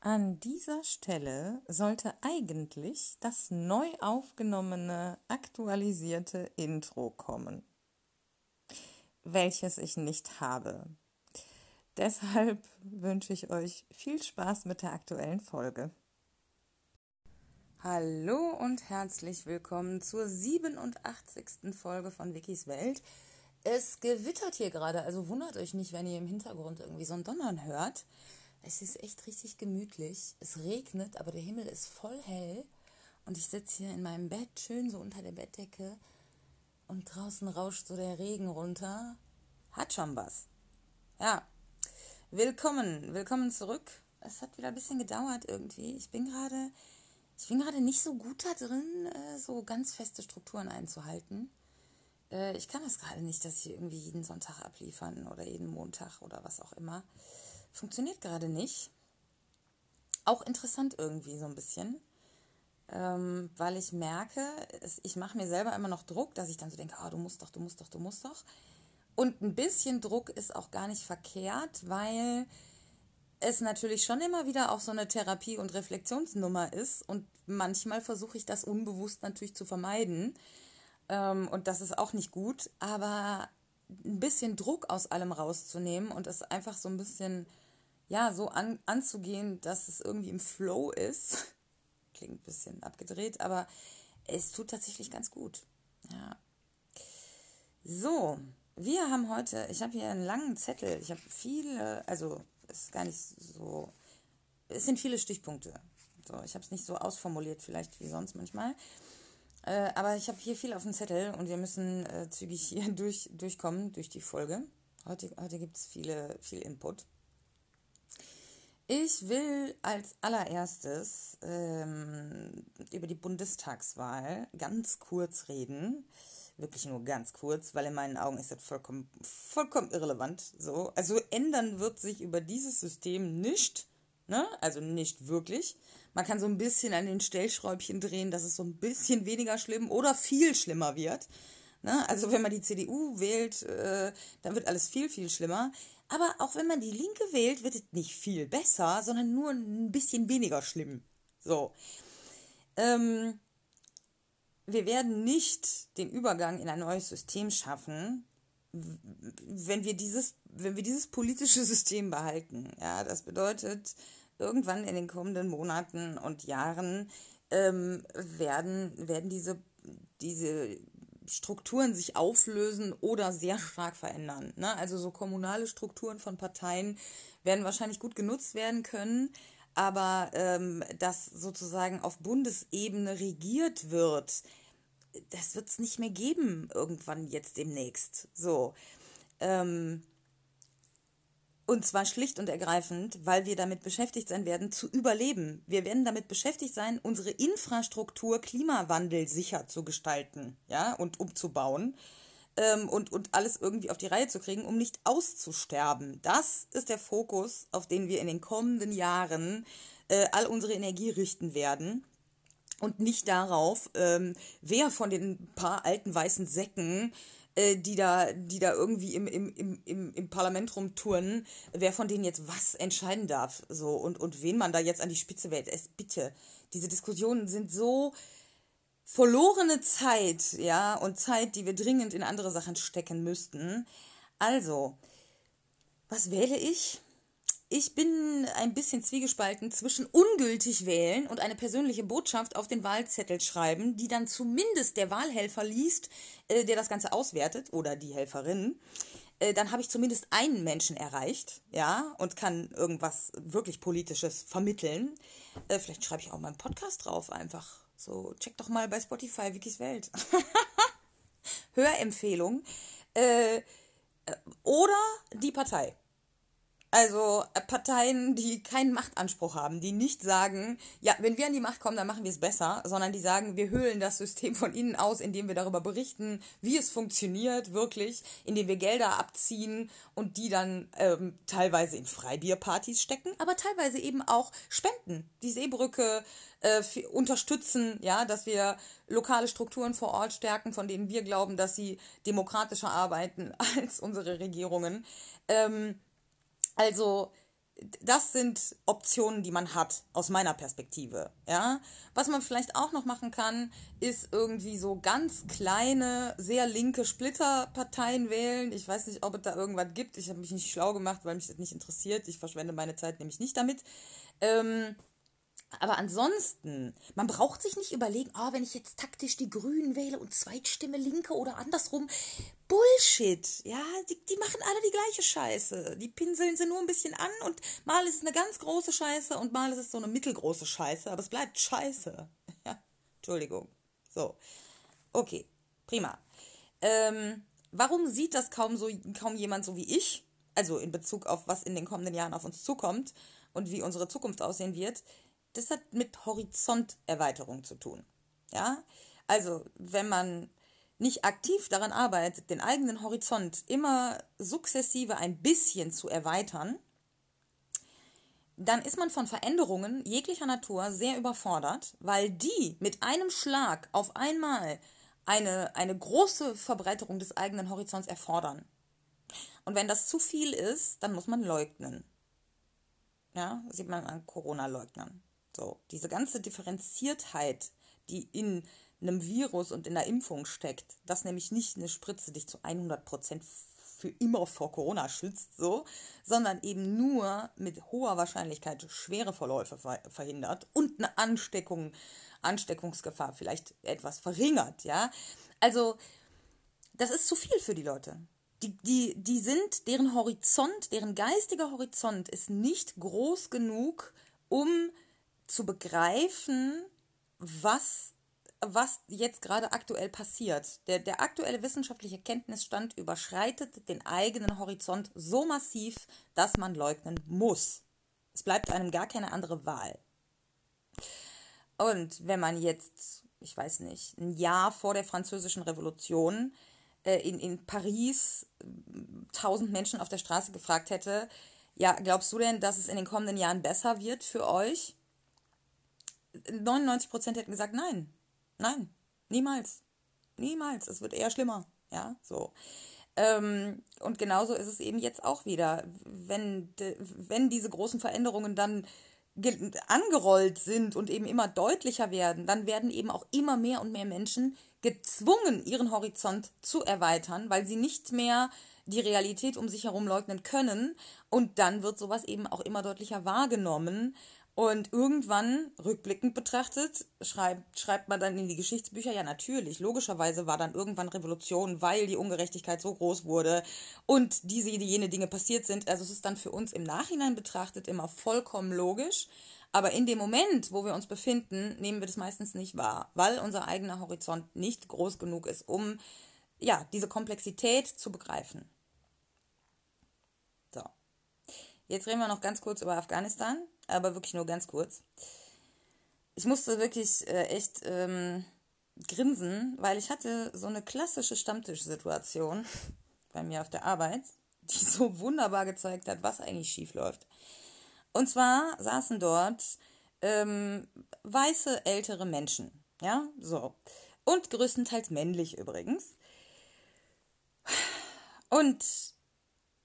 An dieser Stelle sollte eigentlich das neu aufgenommene, aktualisierte Intro kommen, welches ich nicht habe. Deshalb wünsche ich euch viel Spaß mit der aktuellen Folge. Hallo und herzlich willkommen zur 87. Folge von Wikis Welt. Es gewittert hier gerade, also wundert euch nicht, wenn ihr im Hintergrund irgendwie so ein Donnern hört. Es ist echt richtig gemütlich. Es regnet, aber der Himmel ist voll hell. Und ich sitze hier in meinem Bett, schön so unter der Bettdecke. Und draußen rauscht so der Regen runter. Hat schon was. Ja. Willkommen, willkommen zurück. Es hat wieder ein bisschen gedauert irgendwie. Ich bin gerade, ich bin gerade nicht so gut da drin, äh, so ganz feste Strukturen einzuhalten. Äh, ich kann das gerade nicht, dass ich irgendwie jeden Sonntag abliefern oder jeden Montag oder was auch immer. Funktioniert gerade nicht. Auch interessant irgendwie so ein bisschen, ähm, weil ich merke, es, ich mache mir selber immer noch Druck, dass ich dann so denke, oh, du musst doch, du musst doch, du musst doch. Und ein bisschen Druck ist auch gar nicht verkehrt, weil es natürlich schon immer wieder auch so eine Therapie- und Reflexionsnummer ist. Und manchmal versuche ich das unbewusst natürlich zu vermeiden. Ähm, und das ist auch nicht gut. Aber ein bisschen Druck aus allem rauszunehmen und es einfach so ein bisschen ja, so an, anzugehen, dass es irgendwie im Flow ist. Klingt ein bisschen abgedreht, aber es tut tatsächlich ganz gut. Ja. So, wir haben heute, ich habe hier einen langen Zettel. Ich habe viele, also es ist gar nicht so, es sind viele Stichpunkte. So, ich habe es nicht so ausformuliert, vielleicht wie sonst manchmal. Äh, aber ich habe hier viel auf dem Zettel und wir müssen äh, zügig hier durch, durchkommen, durch die Folge. Heute, heute gibt es viele, viel Input. Ich will als allererstes ähm, über die Bundestagswahl ganz kurz reden. Wirklich nur ganz kurz, weil in meinen Augen ist das vollkommen, vollkommen irrelevant. So. Also ändern wird sich über dieses System nicht. Ne? Also nicht wirklich. Man kann so ein bisschen an den Stellschräubchen drehen, dass es so ein bisschen weniger schlimm oder viel schlimmer wird. Ne? Also wenn man die CDU wählt, äh, dann wird alles viel, viel schlimmer. Aber auch wenn man die Linke wählt, wird es nicht viel besser, sondern nur ein bisschen weniger schlimm. So. Ähm, wir werden nicht den Übergang in ein neues System schaffen, wenn wir dieses, wenn wir dieses politische System behalten. Ja, das bedeutet, irgendwann in den kommenden Monaten und Jahren ähm, werden, werden diese, diese Strukturen sich auflösen oder sehr stark verändern. Ne? Also so kommunale Strukturen von Parteien werden wahrscheinlich gut genutzt werden können, aber ähm, dass sozusagen auf Bundesebene regiert wird, das wird es nicht mehr geben irgendwann jetzt demnächst. So. Ähm, und zwar schlicht und ergreifend, weil wir damit beschäftigt sein werden, zu überleben. Wir werden damit beschäftigt sein, unsere Infrastruktur klimawandelsicher zu gestalten, ja, und umzubauen. Ähm, und, und alles irgendwie auf die Reihe zu kriegen, um nicht auszusterben. Das ist der Fokus, auf den wir in den kommenden Jahren äh, all unsere Energie richten werden und nicht darauf, ähm, wer von den paar alten weißen Säcken äh, die da, die da irgendwie im, im, im, im Parlament rumtouren, wer von denen jetzt was entscheiden darf. So, und, und wen man da jetzt an die Spitze wählt. Es bitte. Diese Diskussionen sind so verlorene Zeit, ja, und Zeit, die wir dringend in andere Sachen stecken müssten. Also, was wähle ich? Ich bin ein bisschen zwiegespalten zwischen ungültig wählen und eine persönliche Botschaft auf den Wahlzettel schreiben, die dann zumindest der Wahlhelfer liest, äh, der das Ganze auswertet oder die Helferin. Äh, dann habe ich zumindest einen Menschen erreicht, ja, und kann irgendwas wirklich Politisches vermitteln. Äh, vielleicht schreibe ich auch mal einen Podcast drauf einfach. So, check doch mal bei Spotify Wikis Welt. Hörempfehlung. Oder die Partei. Also äh, Parteien, die keinen Machtanspruch haben, die nicht sagen, ja, wenn wir an die Macht kommen, dann machen wir es besser, sondern die sagen, wir höhlen das System von innen aus, indem wir darüber berichten, wie es funktioniert, wirklich, indem wir Gelder abziehen und die dann ähm, teilweise in Freibierpartys stecken, aber teilweise eben auch spenden, die Seebrücke äh, unterstützen, ja, dass wir lokale Strukturen vor Ort stärken, von denen wir glauben, dass sie demokratischer arbeiten als unsere Regierungen. Ähm, also das sind Optionen, die man hat, aus meiner Perspektive. Ja, was man vielleicht auch noch machen kann, ist irgendwie so ganz kleine, sehr linke Splitterparteien wählen. Ich weiß nicht, ob es da irgendwas gibt. Ich habe mich nicht schlau gemacht, weil mich das nicht interessiert. Ich verschwende meine Zeit nämlich nicht damit. Ähm, aber ansonsten, man braucht sich nicht überlegen, oh, wenn ich jetzt taktisch die Grünen wähle und Zweitstimme Linke oder andersrum. Bullshit. Ja, die, die machen alle die gleiche Scheiße. Die pinseln sie nur ein bisschen an und mal ist es eine ganz große Scheiße und mal ist es so eine mittelgroße Scheiße, aber es bleibt Scheiße. Ja, Entschuldigung. So. Okay, prima. Ähm, warum sieht das kaum so kaum jemand so wie ich? Also in Bezug auf was in den kommenden Jahren auf uns zukommt und wie unsere Zukunft aussehen wird das hat mit Horizonterweiterung zu tun. Ja, also wenn man nicht aktiv daran arbeitet, den eigenen Horizont immer sukzessive ein bisschen zu erweitern, dann ist man von Veränderungen jeglicher Natur sehr überfordert, weil die mit einem Schlag auf einmal eine, eine große Verbreiterung des eigenen Horizonts erfordern. Und wenn das zu viel ist, dann muss man leugnen. Ja, sieht man an Corona-Leugnern. So, diese ganze Differenziertheit, die in einem Virus und in der Impfung steckt, dass nämlich nicht eine Spritze dich zu 100% für immer vor Corona schützt, so, sondern eben nur mit hoher Wahrscheinlichkeit schwere Verläufe verhindert und eine Ansteckung, Ansteckungsgefahr vielleicht etwas verringert, ja. Also, das ist zu viel für die Leute. Die, die, die sind, deren Horizont, deren geistiger Horizont ist nicht groß genug, um zu begreifen, was, was jetzt gerade aktuell passiert. Der, der aktuelle wissenschaftliche Kenntnisstand überschreitet den eigenen Horizont so massiv, dass man leugnen muss. Es bleibt einem gar keine andere Wahl. Und wenn man jetzt, ich weiß nicht, ein Jahr vor der Französischen Revolution äh, in, in Paris tausend Menschen auf der Straße gefragt hätte, ja, glaubst du denn, dass es in den kommenden Jahren besser wird für euch? 99 Prozent hätten gesagt, nein, nein, niemals, niemals, es wird eher schlimmer, ja, so. Ähm, und genauso ist es eben jetzt auch wieder, wenn, wenn diese großen Veränderungen dann angerollt sind und eben immer deutlicher werden, dann werden eben auch immer mehr und mehr Menschen gezwungen, ihren Horizont zu erweitern, weil sie nicht mehr die Realität um sich herum leugnen können. Und dann wird sowas eben auch immer deutlicher wahrgenommen. Und irgendwann, rückblickend betrachtet, schreibt, schreibt man dann in die Geschichtsbücher, ja natürlich, logischerweise war dann irgendwann Revolution, weil die Ungerechtigkeit so groß wurde und diese, jene Dinge passiert sind. Also es ist dann für uns im Nachhinein betrachtet immer vollkommen logisch. Aber in dem Moment, wo wir uns befinden, nehmen wir das meistens nicht wahr, weil unser eigener Horizont nicht groß genug ist, um ja, diese Komplexität zu begreifen. So. Jetzt reden wir noch ganz kurz über Afghanistan aber wirklich nur ganz kurz. Ich musste wirklich äh, echt ähm, grinsen, weil ich hatte so eine klassische Stammtischsituation bei mir auf der Arbeit, die so wunderbar gezeigt hat, was eigentlich schief läuft. Und zwar saßen dort ähm, weiße ältere Menschen, ja, so. Und größtenteils männlich übrigens. Und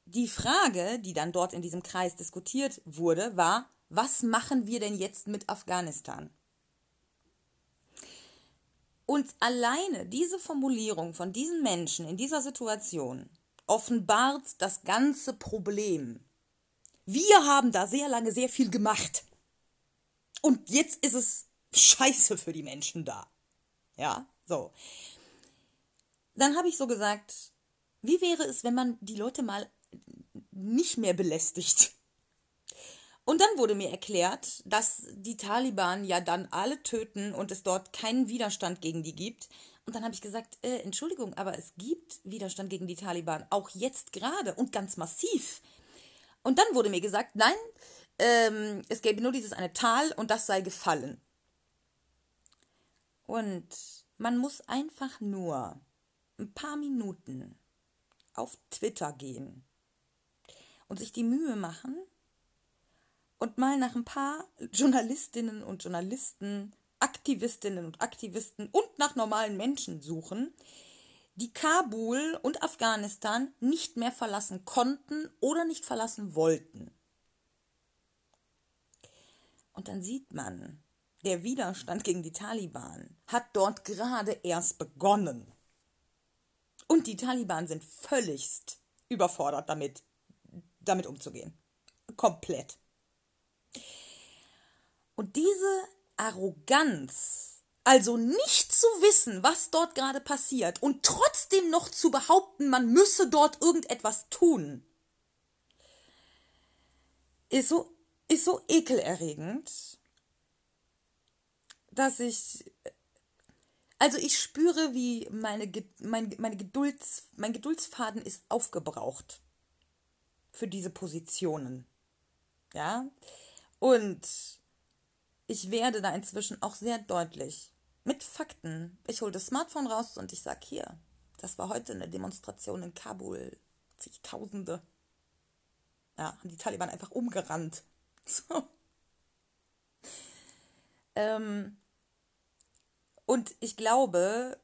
die Frage, die dann dort in diesem Kreis diskutiert wurde, war, was machen wir denn jetzt mit Afghanistan? Und alleine diese Formulierung von diesen Menschen in dieser Situation offenbart das ganze Problem. Wir haben da sehr lange sehr viel gemacht. Und jetzt ist es scheiße für die Menschen da. Ja, so. Dann habe ich so gesagt, wie wäre es, wenn man die Leute mal nicht mehr belästigt? Und dann wurde mir erklärt, dass die Taliban ja dann alle töten und es dort keinen Widerstand gegen die gibt. Und dann habe ich gesagt, äh, Entschuldigung, aber es gibt Widerstand gegen die Taliban, auch jetzt gerade und ganz massiv. Und dann wurde mir gesagt, nein, ähm, es gäbe nur dieses eine Tal und das sei gefallen. Und man muss einfach nur ein paar Minuten auf Twitter gehen und sich die Mühe machen, und mal nach ein paar Journalistinnen und Journalisten, Aktivistinnen und Aktivisten und nach normalen Menschen suchen, die Kabul und Afghanistan nicht mehr verlassen konnten oder nicht verlassen wollten. Und dann sieht man, der Widerstand gegen die Taliban hat dort gerade erst begonnen. Und die Taliban sind völligst überfordert damit, damit umzugehen. Komplett. Und diese Arroganz, also nicht zu wissen, was dort gerade passiert und trotzdem noch zu behaupten, man müsse dort irgendetwas tun, ist so, ist so ekelerregend, dass ich also ich spüre, wie meine, mein, meine Gedulds, mein Geduldsfaden ist aufgebraucht für diese Positionen. Ja. Und ich werde da inzwischen auch sehr deutlich mit Fakten. Ich hole das Smartphone raus und ich sage hier, das war heute eine Demonstration in Kabul. Zigtausende. Ja, haben die Taliban einfach umgerannt. So. Ähm, und ich glaube,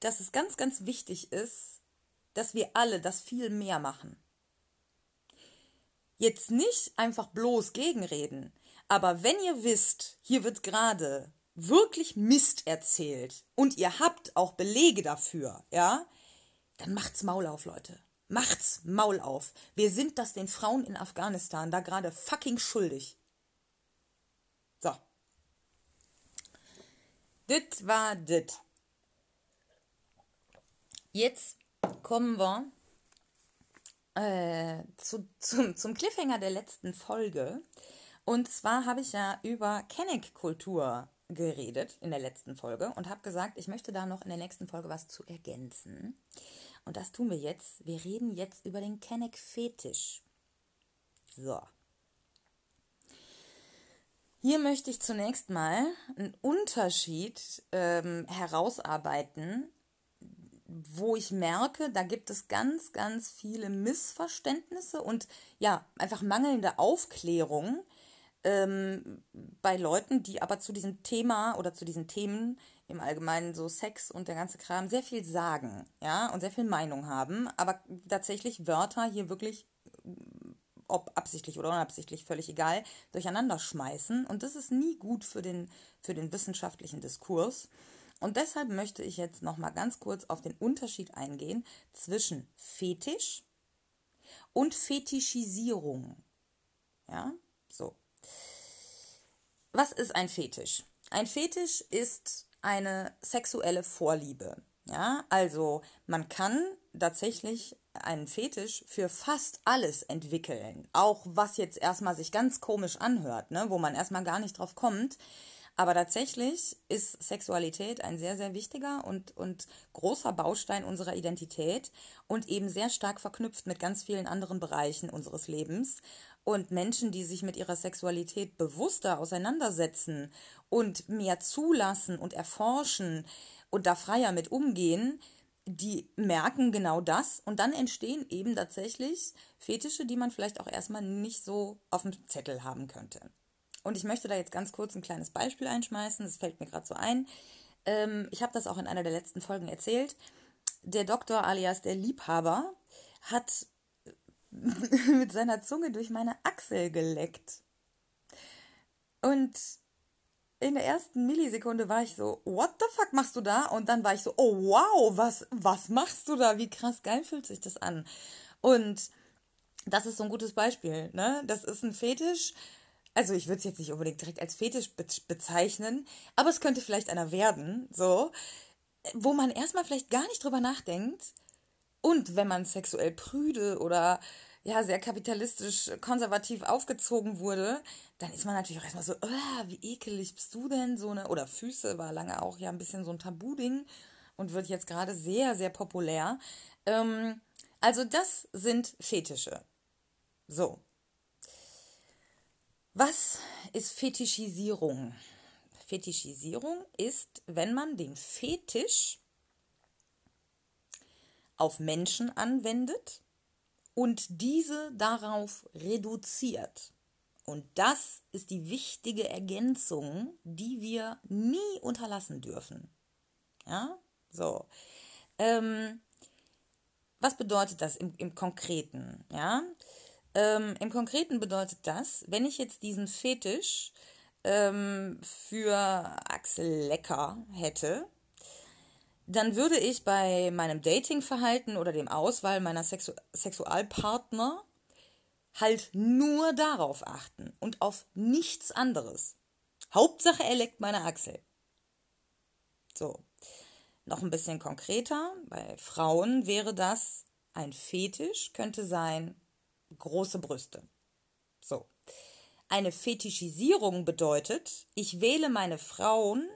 dass es ganz, ganz wichtig ist, dass wir alle das viel mehr machen. Jetzt nicht einfach bloß gegenreden, aber wenn ihr wisst, hier wird gerade wirklich Mist erzählt und ihr habt auch Belege dafür, ja, dann macht's Maul auf, Leute. Macht's Maul auf. Wir sind das den Frauen in Afghanistan da gerade fucking schuldig. Das war das. Jetzt kommen wir äh, zu, zum, zum Cliffhanger der letzten Folge. Und zwar habe ich ja über Kenneck-Kultur geredet in der letzten Folge und habe gesagt, ich möchte da noch in der nächsten Folge was zu ergänzen. Und das tun wir jetzt. Wir reden jetzt über den Kenneck-Fetisch. So. Hier möchte ich zunächst mal einen Unterschied ähm, herausarbeiten, wo ich merke, da gibt es ganz, ganz viele Missverständnisse und ja, einfach mangelnde Aufklärung ähm, bei Leuten, die aber zu diesem Thema oder zu diesen Themen im Allgemeinen so Sex und der ganze Kram sehr viel sagen, ja, und sehr viel Meinung haben, aber tatsächlich Wörter hier wirklich ob absichtlich oder unabsichtlich, völlig egal, durcheinander schmeißen. Und das ist nie gut für den, für den wissenschaftlichen Diskurs. Und deshalb möchte ich jetzt nochmal ganz kurz auf den Unterschied eingehen zwischen Fetisch und Fetischisierung. Ja, so. Was ist ein Fetisch? Ein Fetisch ist eine sexuelle Vorliebe. Ja, also man kann tatsächlich einen Fetisch für fast alles entwickeln. Auch was jetzt erstmal sich ganz komisch anhört, ne? wo man erstmal gar nicht drauf kommt. Aber tatsächlich ist Sexualität ein sehr, sehr wichtiger und, und großer Baustein unserer Identität und eben sehr stark verknüpft mit ganz vielen anderen Bereichen unseres Lebens. Und Menschen, die sich mit ihrer Sexualität bewusster auseinandersetzen und mehr zulassen und erforschen und da freier mit umgehen, die merken genau das und dann entstehen eben tatsächlich Fetische, die man vielleicht auch erstmal nicht so auf dem Zettel haben könnte. Und ich möchte da jetzt ganz kurz ein kleines Beispiel einschmeißen, das fällt mir gerade so ein. Ähm, ich habe das auch in einer der letzten Folgen erzählt. Der Doktor alias der Liebhaber hat mit seiner Zunge durch meine Achsel geleckt. Und in der ersten Millisekunde war ich so, what the fuck machst du da? Und dann war ich so, oh wow, was, was machst du da? Wie krass geil fühlt sich das an? Und das ist so ein gutes Beispiel, ne? Das ist ein Fetisch. Also ich würde es jetzt nicht unbedingt direkt als Fetisch be bezeichnen, aber es könnte vielleicht einer werden, so, wo man erstmal vielleicht gar nicht drüber nachdenkt. Und wenn man sexuell prüde oder ja, sehr kapitalistisch konservativ aufgezogen wurde, dann ist man natürlich auch erstmal so, oh, wie ekelig bist du denn? So eine, oder Füße war lange auch ja ein bisschen so ein Tabuding und wird jetzt gerade sehr, sehr populär. Ähm, also das sind Fetische. So. Was ist Fetischisierung? Fetischisierung ist, wenn man den Fetisch auf Menschen anwendet und diese darauf reduziert. Und das ist die wichtige Ergänzung, die wir nie unterlassen dürfen. Ja, so. Ähm, was bedeutet das im, im Konkreten? Ja, ähm, im Konkreten bedeutet das, wenn ich jetzt diesen Fetisch ähm, für Axel Lecker hätte, dann würde ich bei meinem Datingverhalten oder dem Auswahl meiner Sexu Sexualpartner halt nur darauf achten und auf nichts anderes. Hauptsache, er leckt meine Achsel. So. Noch ein bisschen konkreter. Bei Frauen wäre das ein Fetisch, könnte sein große Brüste. So. Eine Fetischisierung bedeutet, ich wähle meine Frauen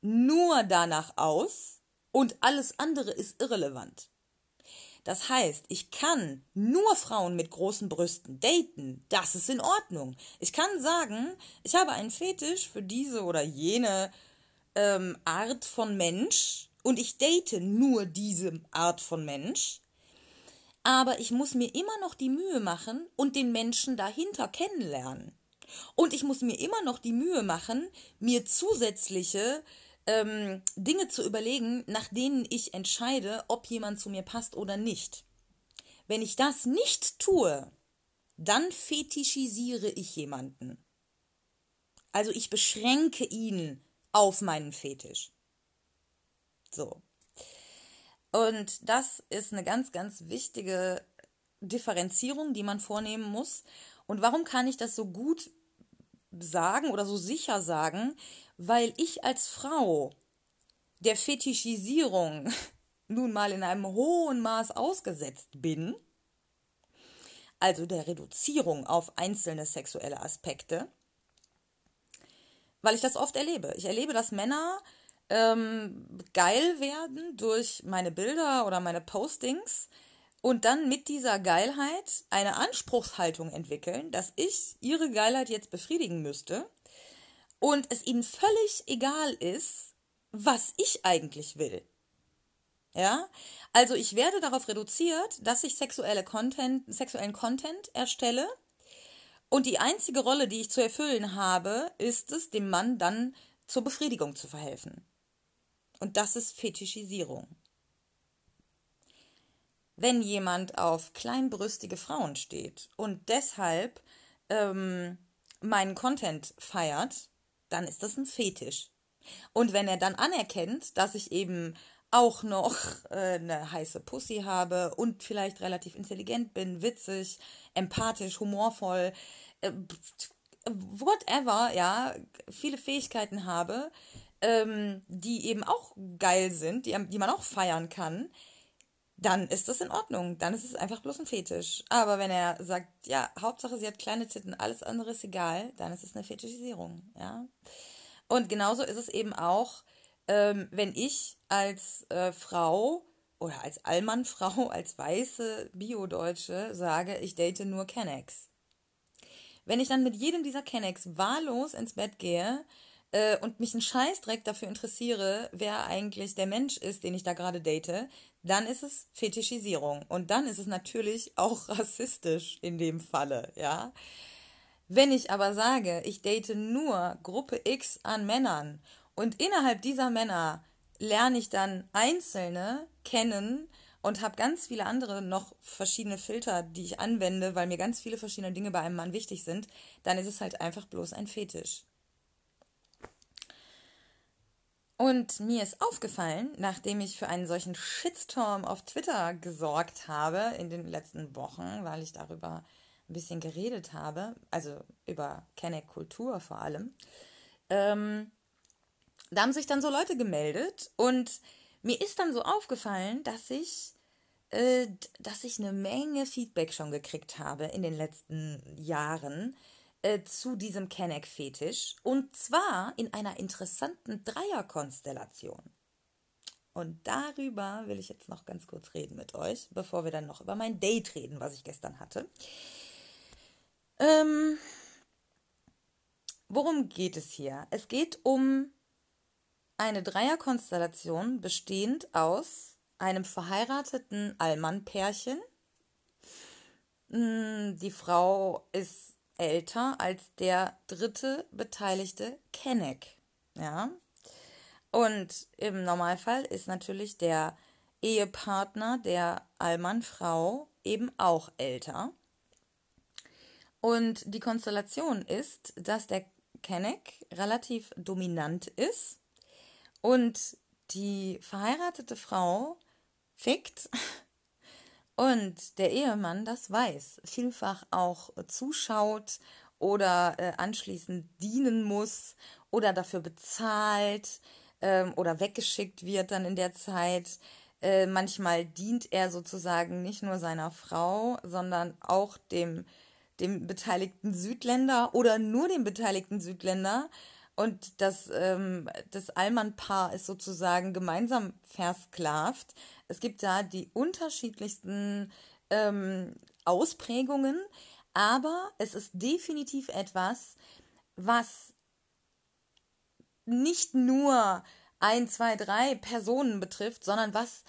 nur danach aus und alles andere ist irrelevant. Das heißt, ich kann nur Frauen mit großen Brüsten daten. Das ist in Ordnung. Ich kann sagen, ich habe einen Fetisch für diese oder jene ähm, Art von Mensch und ich date nur diese Art von Mensch. Aber ich muss mir immer noch die Mühe machen und den Menschen dahinter kennenlernen. Und ich muss mir immer noch die Mühe machen, mir zusätzliche ähm, Dinge zu überlegen, nach denen ich entscheide, ob jemand zu mir passt oder nicht. Wenn ich das nicht tue, dann fetischisiere ich jemanden. Also ich beschränke ihn auf meinen Fetisch. So. Und das ist eine ganz, ganz wichtige Differenzierung, die man vornehmen muss. Und warum kann ich das so gut sagen oder so sicher sagen? weil ich als Frau der Fetischisierung nun mal in einem hohen Maß ausgesetzt bin, also der Reduzierung auf einzelne sexuelle Aspekte, weil ich das oft erlebe. Ich erlebe, dass Männer ähm, geil werden durch meine Bilder oder meine Postings und dann mit dieser Geilheit eine Anspruchshaltung entwickeln, dass ich ihre Geilheit jetzt befriedigen müsste und es ihnen völlig egal ist, was ich eigentlich will. Ja, also ich werde darauf reduziert, dass ich sexuelle Content, sexuellen Content erstelle und die einzige Rolle, die ich zu erfüllen habe, ist es, dem Mann dann zur Befriedigung zu verhelfen. Und das ist Fetischisierung. Wenn jemand auf kleinbrüstige Frauen steht und deshalb ähm, meinen Content feiert, dann ist das ein Fetisch. Und wenn er dann anerkennt, dass ich eben auch noch äh, eine heiße Pussy habe und vielleicht relativ intelligent bin, witzig, empathisch, humorvoll, äh, whatever, ja, viele Fähigkeiten habe, ähm, die eben auch geil sind, die, die man auch feiern kann, dann ist das in Ordnung. Dann ist es einfach bloß ein Fetisch. Aber wenn er sagt, ja, Hauptsache sie hat kleine Titten, alles andere ist egal, dann ist es eine Fetischisierung, ja. Und genauso ist es eben auch, ähm, wenn ich als äh, Frau oder als Allmannfrau, als weiße Bio-Deutsche sage, ich date nur Kennex. Wenn ich dann mit jedem dieser Kennex wahllos ins Bett gehe, äh, und mich einen Scheißdreck dafür interessiere, wer eigentlich der Mensch ist, den ich da gerade date, dann ist es Fetischisierung. Und dann ist es natürlich auch rassistisch in dem Falle, ja. Wenn ich aber sage, ich date nur Gruppe X an Männern und innerhalb dieser Männer lerne ich dann Einzelne kennen und habe ganz viele andere noch verschiedene Filter, die ich anwende, weil mir ganz viele verschiedene Dinge bei einem Mann wichtig sind, dann ist es halt einfach bloß ein Fetisch. Und mir ist aufgefallen, nachdem ich für einen solchen Shitstorm auf Twitter gesorgt habe in den letzten Wochen, weil ich darüber ein bisschen geredet habe, also über Kenneck Kultur vor allem, ähm, da haben sich dann so Leute gemeldet und mir ist dann so aufgefallen, dass ich, äh, dass ich eine Menge Feedback schon gekriegt habe in den letzten Jahren äh, zu diesem Kenneck-Fetisch und zwar in einer interessanten Dreierkonstellation. Und darüber will ich jetzt noch ganz kurz reden mit euch, bevor wir dann noch über mein Date reden, was ich gestern hatte. Ähm, worum geht es hier? Es geht um eine Dreierkonstellation bestehend aus einem verheirateten Allmann-Pärchen. Hm, die Frau ist älter als der dritte beteiligte Kenneck. Ja. Und im Normalfall ist natürlich der Ehepartner der Allmann-Frau eben auch älter. Und die Konstellation ist, dass der Kenneck relativ dominant ist und die verheiratete Frau fickt und der Ehemann das weiß, vielfach auch zuschaut oder äh, anschließend dienen muss oder dafür bezahlt ähm, oder weggeschickt wird dann in der Zeit. Äh, manchmal dient er sozusagen nicht nur seiner Frau, sondern auch dem, dem beteiligten Südländer oder nur dem beteiligten Südländer. Und das, ähm, das Allmann-Paar ist sozusagen gemeinsam versklavt. Es gibt da die unterschiedlichsten ähm, Ausprägungen, aber es ist definitiv etwas, was nicht nur ein, zwei, drei Personen betrifft, sondern was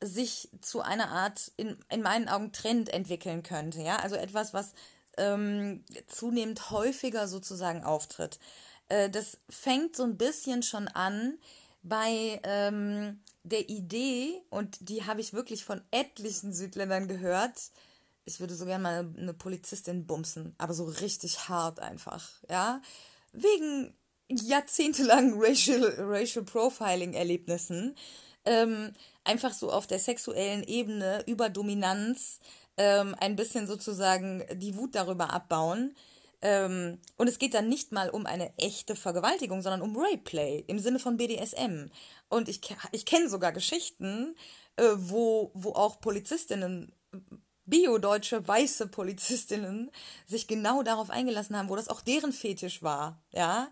sich zu einer Art, in, in meinen Augen, Trend entwickeln könnte. Ja, also etwas, was ähm, zunehmend häufiger sozusagen auftritt. Äh, das fängt so ein bisschen schon an bei ähm, der Idee, und die habe ich wirklich von etlichen Südländern gehört, ich würde so gerne mal eine Polizistin bumsen, aber so richtig hart einfach, ja. Wegen jahrzehntelangen Racial, Racial Profiling-Erlebnissen. Ähm, einfach so auf der sexuellen Ebene über Dominanz ähm, ein bisschen sozusagen die Wut darüber abbauen. Ähm, und es geht dann nicht mal um eine echte Vergewaltigung, sondern um Rapeplay im Sinne von BDSM. Und ich, ich kenne sogar Geschichten, äh, wo, wo auch Polizistinnen bio-deutsche weiße Polizistinnen sich genau darauf eingelassen haben, wo das auch deren Fetisch war, ja.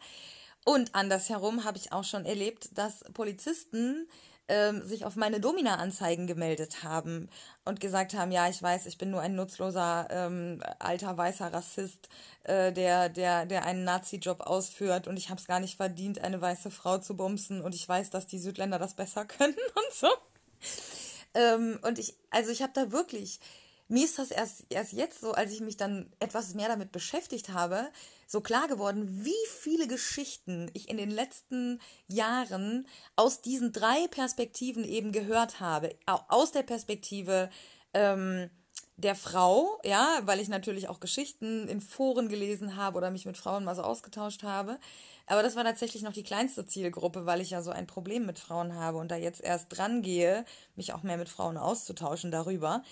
Und andersherum habe ich auch schon erlebt, dass Polizisten ähm, sich auf meine Domina-Anzeigen gemeldet haben und gesagt haben, ja, ich weiß, ich bin nur ein nutzloser ähm, alter weißer Rassist, äh, der, der, der einen Nazi-Job ausführt und ich habe es gar nicht verdient, eine weiße Frau zu bumsen und ich weiß, dass die Südländer das besser können und so. Ähm, und ich, also ich habe da wirklich mir ist das erst, erst jetzt so, als ich mich dann etwas mehr damit beschäftigt habe, so klar geworden, wie viele Geschichten ich in den letzten Jahren aus diesen drei Perspektiven eben gehört habe. Aus der Perspektive ähm, der Frau, ja, weil ich natürlich auch Geschichten in Foren gelesen habe oder mich mit Frauen mal so ausgetauscht habe. Aber das war tatsächlich noch die kleinste Zielgruppe, weil ich ja so ein Problem mit Frauen habe und da jetzt erst dran gehe, mich auch mehr mit Frauen auszutauschen darüber.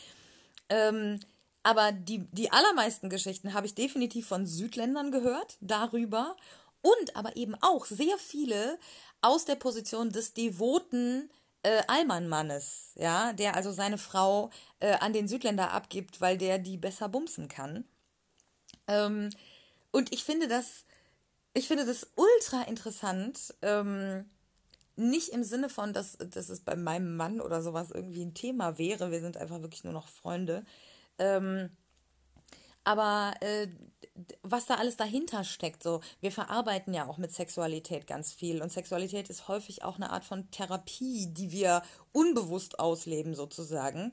Ähm, aber die, die allermeisten Geschichten habe ich definitiv von Südländern gehört, darüber. Und aber eben auch sehr viele aus der Position des devoten äh, Allmannmannes, ja, der also seine Frau äh, an den Südländer abgibt, weil der die besser bumsen kann. Ähm, und ich finde das, ich finde das ultra interessant. Ähm, nicht im Sinne von, dass, dass es bei meinem Mann oder sowas irgendwie ein Thema wäre. Wir sind einfach wirklich nur noch Freunde. Ähm, aber äh, was da alles dahinter steckt, so, wir verarbeiten ja auch mit Sexualität ganz viel. Und Sexualität ist häufig auch eine Art von Therapie, die wir unbewusst ausleben, sozusagen.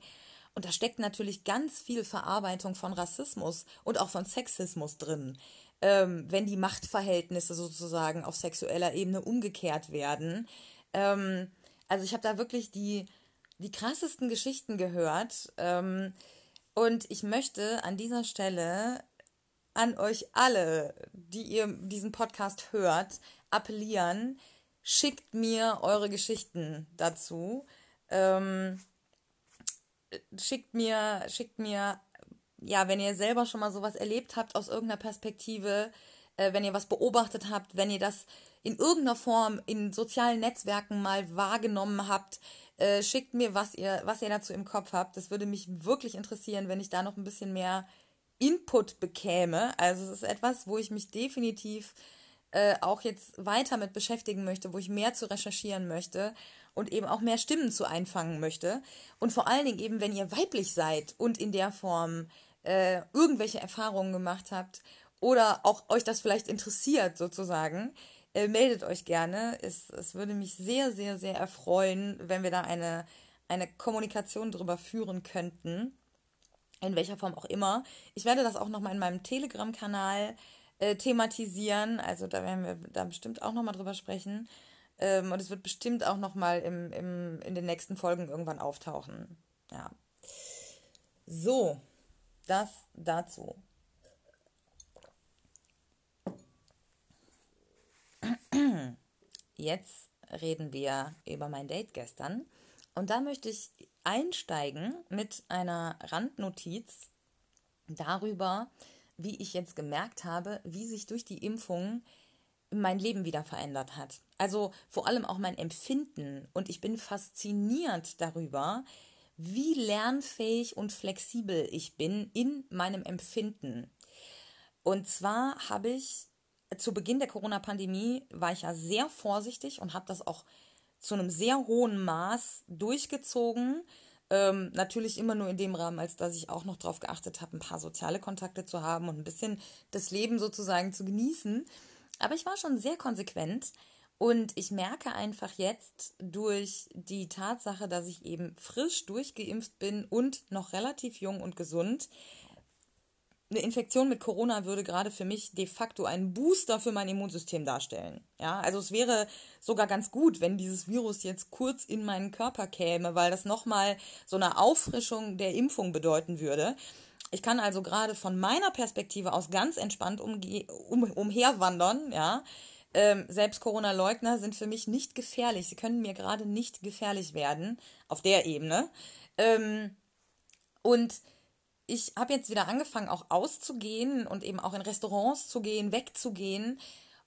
Und da steckt natürlich ganz viel Verarbeitung von Rassismus und auch von Sexismus drin. Ähm, wenn die Machtverhältnisse sozusagen auf sexueller Ebene umgekehrt werden, ähm, also ich habe da wirklich die, die krassesten Geschichten gehört. Ähm, und ich möchte an dieser Stelle an euch alle, die ihr diesen Podcast hört, appellieren, schickt mir eure Geschichten dazu. Ähm, schickt mir, schickt mir, ja, wenn ihr selber schon mal sowas erlebt habt aus irgendeiner Perspektive, äh, wenn ihr was beobachtet habt, wenn ihr das in irgendeiner Form in sozialen Netzwerken mal wahrgenommen habt, äh, schickt mir, was ihr, was ihr dazu im Kopf habt. Das würde mich wirklich interessieren, wenn ich da noch ein bisschen mehr Input bekäme. Also es ist etwas, wo ich mich definitiv äh, auch jetzt weiter mit beschäftigen möchte, wo ich mehr zu recherchieren möchte und eben auch mehr Stimmen zu einfangen möchte. Und vor allen Dingen eben, wenn ihr weiblich seid und in der Form äh, irgendwelche Erfahrungen gemacht habt oder auch euch das vielleicht interessiert sozusagen, äh, meldet euch gerne. Es, es würde mich sehr, sehr, sehr erfreuen, wenn wir da eine, eine Kommunikation drüber führen könnten. In welcher Form auch immer. Ich werde das auch nochmal in meinem Telegram-Kanal äh, thematisieren. Also da werden wir da bestimmt auch nochmal drüber sprechen. Ähm, und es wird bestimmt auch nochmal im, im, in den nächsten Folgen irgendwann auftauchen. Ja. So, das dazu. Jetzt reden wir über mein Date gestern. Und da möchte ich einsteigen mit einer Randnotiz darüber, wie ich jetzt gemerkt habe, wie sich durch die Impfung mein Leben wieder verändert hat. Also vor allem auch mein Empfinden. Und ich bin fasziniert darüber, wie lernfähig und flexibel ich bin in meinem Empfinden. Und zwar habe ich zu Beginn der Corona-Pandemie war ich ja sehr vorsichtig und habe das auch zu einem sehr hohen Maß durchgezogen. Ähm, natürlich immer nur in dem Rahmen, als dass ich auch noch darauf geachtet habe, ein paar soziale Kontakte zu haben und ein bisschen das Leben sozusagen zu genießen. Aber ich war schon sehr konsequent und ich merke einfach jetzt durch die Tatsache, dass ich eben frisch durchgeimpft bin und noch relativ jung und gesund, eine Infektion mit Corona würde gerade für mich de facto einen Booster für mein Immunsystem darstellen. Ja, also es wäre sogar ganz gut, wenn dieses Virus jetzt kurz in meinen Körper käme, weil das nochmal so eine Auffrischung der Impfung bedeuten würde. Ich kann also gerade von meiner Perspektive aus ganz entspannt umge um, umherwandern, ja. Ähm, selbst Corona-Leugner sind für mich nicht gefährlich. Sie können mir gerade nicht gefährlich werden auf der Ebene. Ähm, und ich habe jetzt wieder angefangen, auch auszugehen und eben auch in Restaurants zu gehen, wegzugehen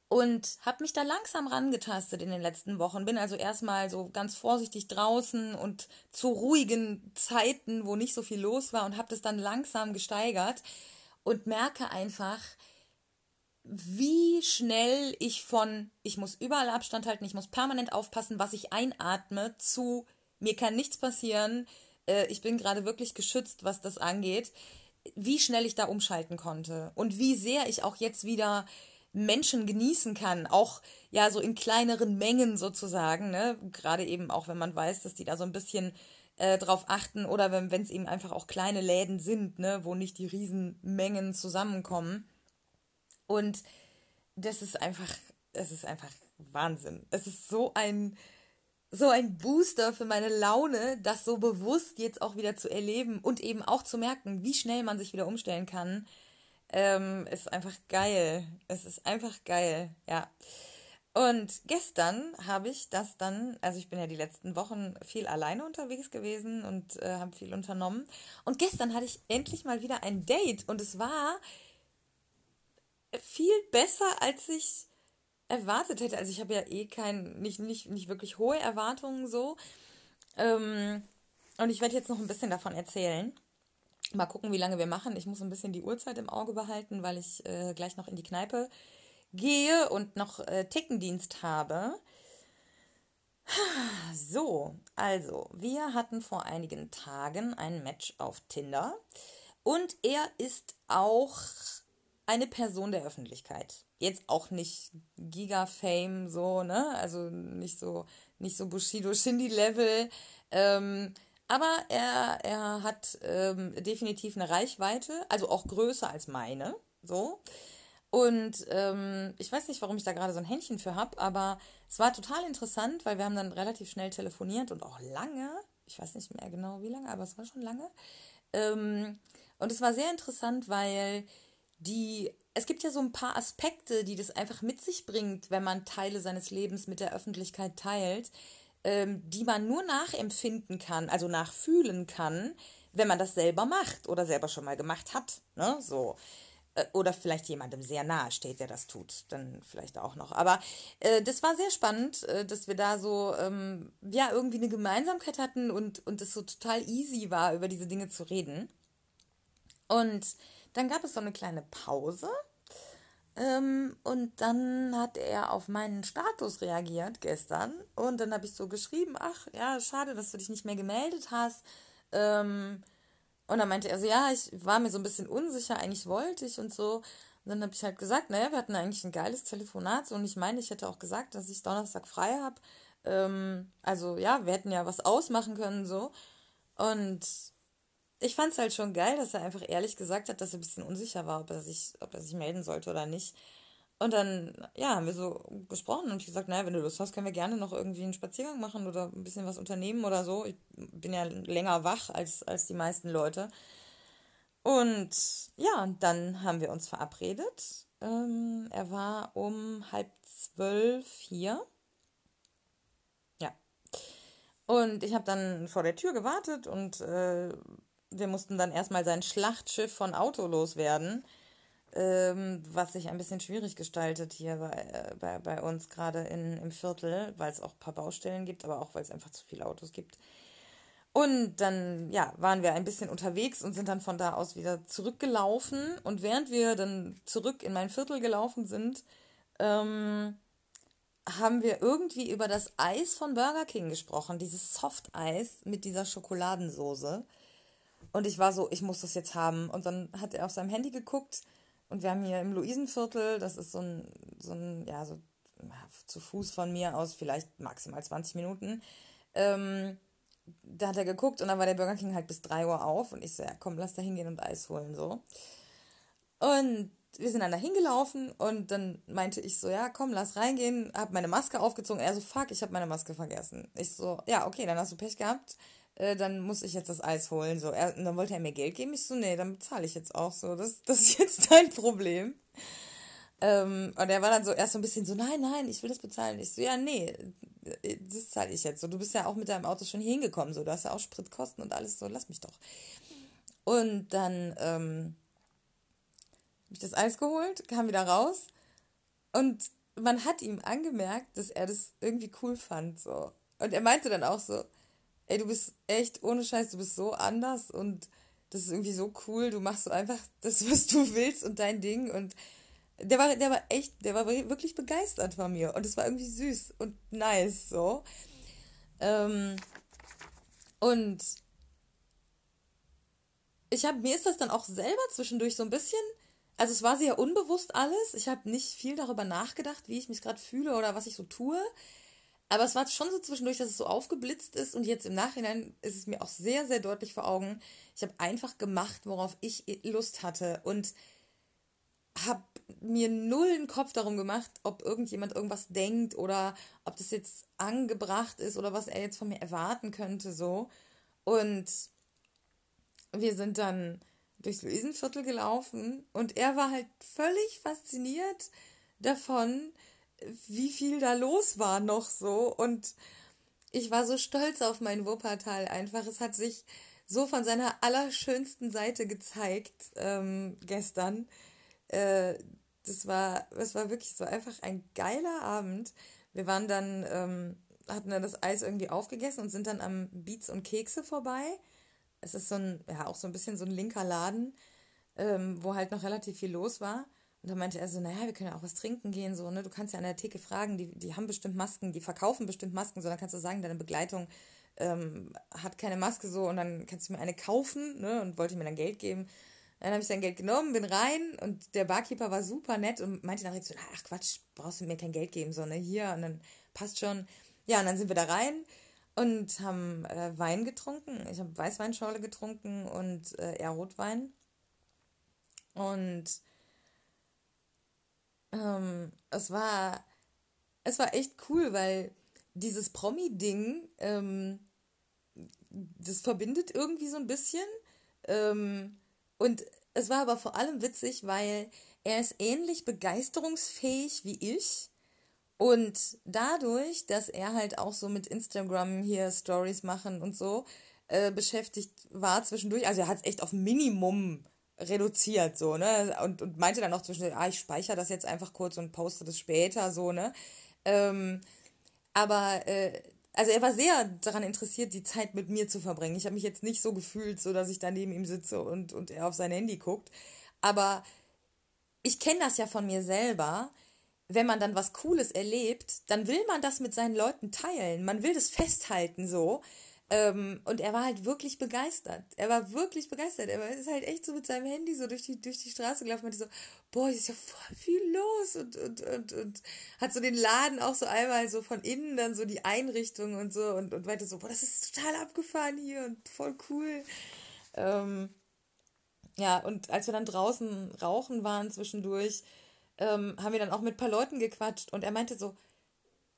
und habe mich da langsam rangetastet in den letzten Wochen. Bin also erstmal so ganz vorsichtig draußen und zu ruhigen Zeiten, wo nicht so viel los war und habe das dann langsam gesteigert und merke einfach, wie schnell ich von ich muss überall Abstand halten, ich muss permanent aufpassen, was ich einatme, zu mir kann nichts passieren, äh, ich bin gerade wirklich geschützt, was das angeht, wie schnell ich da umschalten konnte und wie sehr ich auch jetzt wieder Menschen genießen kann, auch ja so in kleineren Mengen sozusagen, ne? Gerade eben auch, wenn man weiß, dass die da so ein bisschen äh, drauf achten oder wenn es eben einfach auch kleine Läden sind, ne, wo nicht die Riesenmengen zusammenkommen. Und das ist einfach, es ist einfach Wahnsinn. Es ist so ein so ein Booster für meine Laune, das so bewusst jetzt auch wieder zu erleben und eben auch zu merken, wie schnell man sich wieder umstellen kann, ähm, ist einfach geil. Es ist einfach geil, ja. Und gestern habe ich das dann, also ich bin ja die letzten Wochen viel alleine unterwegs gewesen und äh, habe viel unternommen. Und gestern hatte ich endlich mal wieder ein Date und es war viel besser, als ich erwartet hätte. Also ich habe ja eh kein, nicht, nicht, nicht wirklich hohe Erwartungen so. Ähm, und ich werde jetzt noch ein bisschen davon erzählen. Mal gucken, wie lange wir machen. Ich muss ein bisschen die Uhrzeit im Auge behalten, weil ich äh, gleich noch in die Kneipe gehe und noch äh, Tickendienst habe. So, also, wir hatten vor einigen Tagen ein Match auf Tinder und er ist auch eine Person der Öffentlichkeit jetzt auch nicht Giga-Fame so, ne? Also nicht so, nicht so Bushido Shindy-Level. Ähm, aber er, er hat ähm, definitiv eine Reichweite, also auch größer als meine. So. Und ähm, ich weiß nicht, warum ich da gerade so ein Händchen für habe, aber es war total interessant, weil wir haben dann relativ schnell telefoniert und auch lange. Ich weiß nicht mehr genau wie lange, aber es war schon lange. Ähm, und es war sehr interessant, weil die es gibt ja so ein paar Aspekte, die das einfach mit sich bringt, wenn man Teile seines Lebens mit der Öffentlichkeit teilt, ähm, die man nur nachempfinden kann, also nachfühlen kann, wenn man das selber macht oder selber schon mal gemacht hat. Ne? So. Äh, oder vielleicht jemandem sehr nahe steht, der das tut. Dann vielleicht auch noch. Aber äh, das war sehr spannend, äh, dass wir da so ähm, ja irgendwie eine Gemeinsamkeit hatten und, und es so total easy war, über diese Dinge zu reden. Und dann gab es so eine kleine Pause. Ähm, und dann hat er auf meinen Status reagiert gestern. Und dann habe ich so geschrieben, ach ja, schade, dass du dich nicht mehr gemeldet hast. Ähm, und dann meinte er so, ja, ich war mir so ein bisschen unsicher, eigentlich wollte ich und so. Und dann habe ich halt gesagt, naja, wir hatten eigentlich ein geiles Telefonat. Und ich meine, ich hätte auch gesagt, dass ich Donnerstag frei habe. Ähm, also ja, wir hätten ja was ausmachen können so. Und ich fand es halt schon geil, dass er einfach ehrlich gesagt hat, dass er ein bisschen unsicher war, ob er sich, ob er sich melden sollte oder nicht. Und dann, ja, haben wir so gesprochen und ich gesagt, naja, wenn du Lust hast, können wir gerne noch irgendwie einen Spaziergang machen oder ein bisschen was unternehmen oder so. Ich bin ja länger wach als, als die meisten Leute. Und ja, dann haben wir uns verabredet. Ähm, er war um halb zwölf hier Und ich habe dann vor der Tür gewartet und äh, wir mussten dann erstmal sein Schlachtschiff von Auto loswerden, ähm, was sich ein bisschen schwierig gestaltet hier bei, äh, bei, bei uns gerade im Viertel, weil es auch ein paar Baustellen gibt, aber auch weil es einfach zu viele Autos gibt. Und dann, ja, waren wir ein bisschen unterwegs und sind dann von da aus wieder zurückgelaufen. Und während wir dann zurück in mein Viertel gelaufen sind, ähm, haben wir irgendwie über das Eis von Burger King gesprochen, dieses Soft-Eis mit dieser Schokoladensoße. Und ich war so, ich muss das jetzt haben. Und dann hat er auf seinem Handy geguckt und wir haben hier im Luisenviertel, das ist so ein, so ein ja, so zu Fuß von mir aus, vielleicht maximal 20 Minuten, ähm, da hat er geguckt und dann war der Burger King halt bis 3 Uhr auf und ich so, ja komm, lass da hingehen und Eis holen, so. Und wir sind dann da hingelaufen und dann meinte ich so, ja komm, lass reingehen, hab meine Maske aufgezogen. Er so, fuck, ich hab meine Maske vergessen. Ich so, ja, okay, dann hast du Pech gehabt, äh, dann muss ich jetzt das Eis holen, so. Er, und dann wollte er mir Geld geben, ich so, nee, dann bezahle ich jetzt auch, so, das, das ist jetzt dein Problem. Ähm, und er war dann so erst so ein bisschen so, nein, nein, ich will das bezahlen. Ich so, ja, nee, das zahle ich jetzt. So, du bist ja auch mit deinem Auto schon hingekommen, so, du hast ja auch Spritkosten und alles, so, lass mich doch. Und dann ähm, habe ich das Eis geholt, kam wieder raus und man hat ihm angemerkt, dass er das irgendwie cool fand, so. Und er meinte dann auch so, ey, du bist echt ohne Scheiß, du bist so anders und das ist irgendwie so cool, du machst so einfach das, was du willst und dein Ding und der war, der war echt, der war wirklich begeistert von mir. Und es war irgendwie süß und nice so. Ähm, und ich habe, mir ist das dann auch selber zwischendurch so ein bisschen, also es war sehr unbewusst alles. Ich habe nicht viel darüber nachgedacht, wie ich mich gerade fühle oder was ich so tue. Aber es war schon so zwischendurch, dass es so aufgeblitzt ist und jetzt im Nachhinein ist es mir auch sehr, sehr deutlich vor Augen. Ich habe einfach gemacht, worauf ich Lust hatte und habe mir null den Kopf darum gemacht, ob irgendjemand irgendwas denkt oder ob das jetzt angebracht ist oder was er jetzt von mir erwarten könnte, so. Und wir sind dann durchs Luisenviertel gelaufen und er war halt völlig fasziniert davon, wie viel da los war noch so und ich war so stolz auf mein Wuppertal einfach. Es hat sich so von seiner allerschönsten Seite gezeigt ähm, gestern. Äh, das war, es war wirklich so einfach ein geiler Abend. Wir waren dann, ähm, hatten dann das Eis irgendwie aufgegessen und sind dann am Beats und Kekse vorbei. Es ist so ein, ja, auch so ein bisschen so ein linker Laden, ähm, wo halt noch relativ viel los war. Und da meinte er so, naja, wir können ja auch was trinken gehen, so, ne? Du kannst ja an der Theke fragen, die, die haben bestimmt Masken, die verkaufen bestimmt Masken, so, dann kannst du sagen, deine Begleitung ähm, hat keine Maske, so, und dann kannst du mir eine kaufen, ne? Und wollte mir dann Geld geben. Dann habe ich sein Geld genommen, bin rein und der Barkeeper war super nett und meinte dann so, ach Quatsch, brauchst du mir kein Geld geben, sondern hier und dann passt schon. Ja, und dann sind wir da rein und haben äh, Wein getrunken. Ich habe Weißweinschorle getrunken und äh, er Rotwein. Und ähm, es war es war echt cool, weil dieses Promi-Ding, ähm, das verbindet irgendwie so ein bisschen. Ähm, und es war aber vor allem witzig, weil er ist ähnlich begeisterungsfähig wie ich. Und dadurch, dass er halt auch so mit Instagram hier Stories machen und so äh, beschäftigt war zwischendurch, also er hat es echt auf Minimum reduziert, so, ne? Und, und meinte dann auch zwischendurch, ah, ich speichere das jetzt einfach kurz und poste das später, so, ne? Ähm, aber äh, also er war sehr daran interessiert, die Zeit mit mir zu verbringen. Ich habe mich jetzt nicht so gefühlt, so dass ich da neben ihm sitze und, und er auf sein Handy guckt. Aber ich kenne das ja von mir selber. Wenn man dann was Cooles erlebt, dann will man das mit seinen Leuten teilen. Man will das festhalten so. Ähm, und er war halt wirklich begeistert. Er war wirklich begeistert. Er ist halt echt so mit seinem Handy so durch die, durch die Straße gelaufen und so, boah, hier ist ja voll viel los und, und, und, und hat so den Laden auch so einmal so von innen dann so die Einrichtung und so und, und weiter so, boah, das ist total abgefahren hier und voll cool. Ähm, ja, und als wir dann draußen rauchen waren zwischendurch, ähm, haben wir dann auch mit ein paar Leuten gequatscht und er meinte so,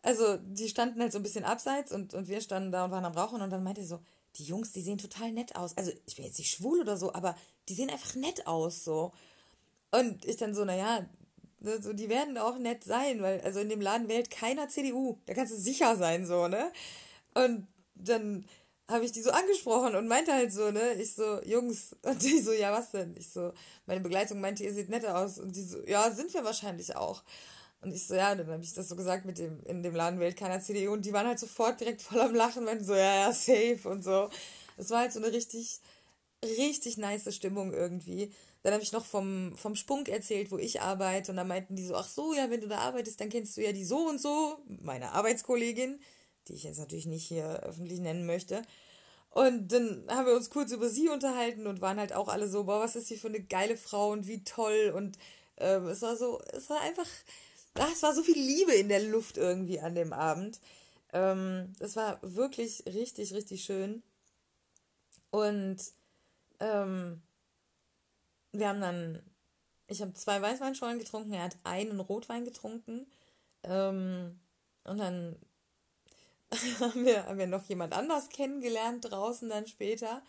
also die standen halt so ein bisschen abseits und, und wir standen da und waren am Rauchen und dann meinte er so, die Jungs, die sehen total nett aus. Also ich bin jetzt nicht schwul oder so, aber die sehen einfach nett aus so. Und ich dann so, naja, so, die werden auch nett sein, weil also in dem Laden wählt keiner CDU. Da kannst du sicher sein, so, ne? Und dann habe ich die so angesprochen und meinte halt so, ne, ich so, Jungs, und die so, ja, was denn? Ich so, meine Begleitung meinte, ihr seht netter aus. Und die so, ja, sind wir wahrscheinlich auch. Und ich so, ja, dann habe ich das so gesagt mit dem, in dem Laden wählt keiner CDU und die waren halt sofort direkt voll am Lachen, meinten so, ja, ja, safe und so. Es war halt so eine richtig, richtig nice Stimmung irgendwie. Dann habe ich noch vom, vom Spunk erzählt, wo ich arbeite. Und dann meinten die so, ach so, ja, wenn du da arbeitest, dann kennst du ja die so und so, meine Arbeitskollegin, die ich jetzt natürlich nicht hier öffentlich nennen möchte. Und dann haben wir uns kurz über sie unterhalten und waren halt auch alle so, boah, was ist sie für eine geile Frau und wie toll. Und ähm, es war so, es war einfach, ach, es war so viel Liebe in der Luft irgendwie an dem Abend. Ähm, es war wirklich richtig, richtig schön. Und ähm, wir haben dann, ich habe zwei Weißweinschollen getrunken, er hat einen Rotwein getrunken. Ähm, und dann haben wir, haben wir noch jemand anders kennengelernt draußen dann später.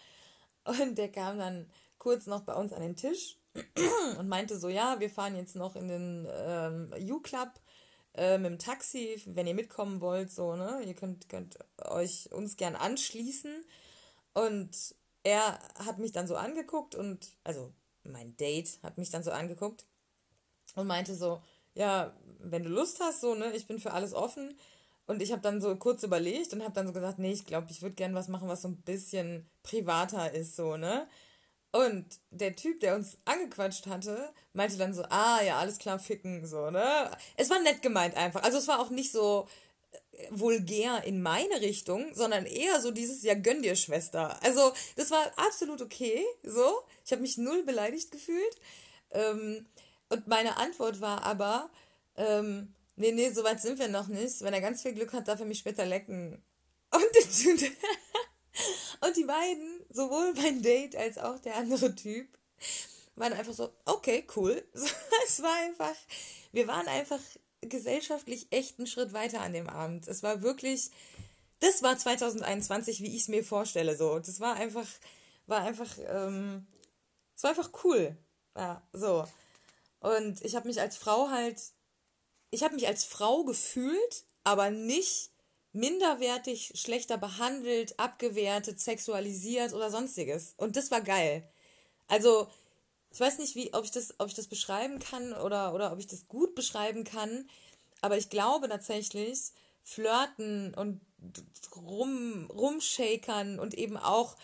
Und der kam dann kurz noch bei uns an den Tisch und meinte so, ja, wir fahren jetzt noch in den ähm, U-Club äh, mit dem Taxi, wenn ihr mitkommen wollt, so, ne? Ihr könnt, könnt euch uns gern anschließen. Und er hat mich dann so angeguckt und, also mein Date hat mich dann so angeguckt und meinte so, ja, wenn du Lust hast, so, ne, ich bin für alles offen. Und ich habe dann so kurz überlegt und habe dann so gesagt, nee, ich glaube, ich würde gerne was machen, was so ein bisschen privater ist, so, ne? Und der Typ, der uns angequatscht hatte, meinte dann so, ah, ja, alles klar, ficken, so, ne? Es war nett gemeint einfach. Also es war auch nicht so äh, vulgär in meine Richtung, sondern eher so dieses, ja, gönn dir, Schwester. Also das war absolut okay, so. Ich habe mich null beleidigt gefühlt. Ähm, und meine Antwort war aber, ähm, nee, nee, so weit sind wir noch nicht. Wenn er ganz viel Glück hat, darf er mich später lecken. Und, und die beiden, sowohl mein Date als auch der andere Typ, waren einfach so, okay, cool. es war einfach, wir waren einfach gesellschaftlich echt einen Schritt weiter an dem Abend. Es war wirklich, das war 2021, wie ich es mir vorstelle, so. Das war einfach, war einfach, ähm, es war einfach cool. Ja, so. Und ich habe mich als Frau halt ich habe mich als Frau gefühlt, aber nicht minderwertig, schlechter behandelt, abgewertet, sexualisiert oder sonstiges. Und das war geil. Also, ich weiß nicht, wie, ob ich das, ob ich das beschreiben kann oder, oder ob ich das gut beschreiben kann, aber ich glaube tatsächlich, flirten und rum, rumshakern und eben auch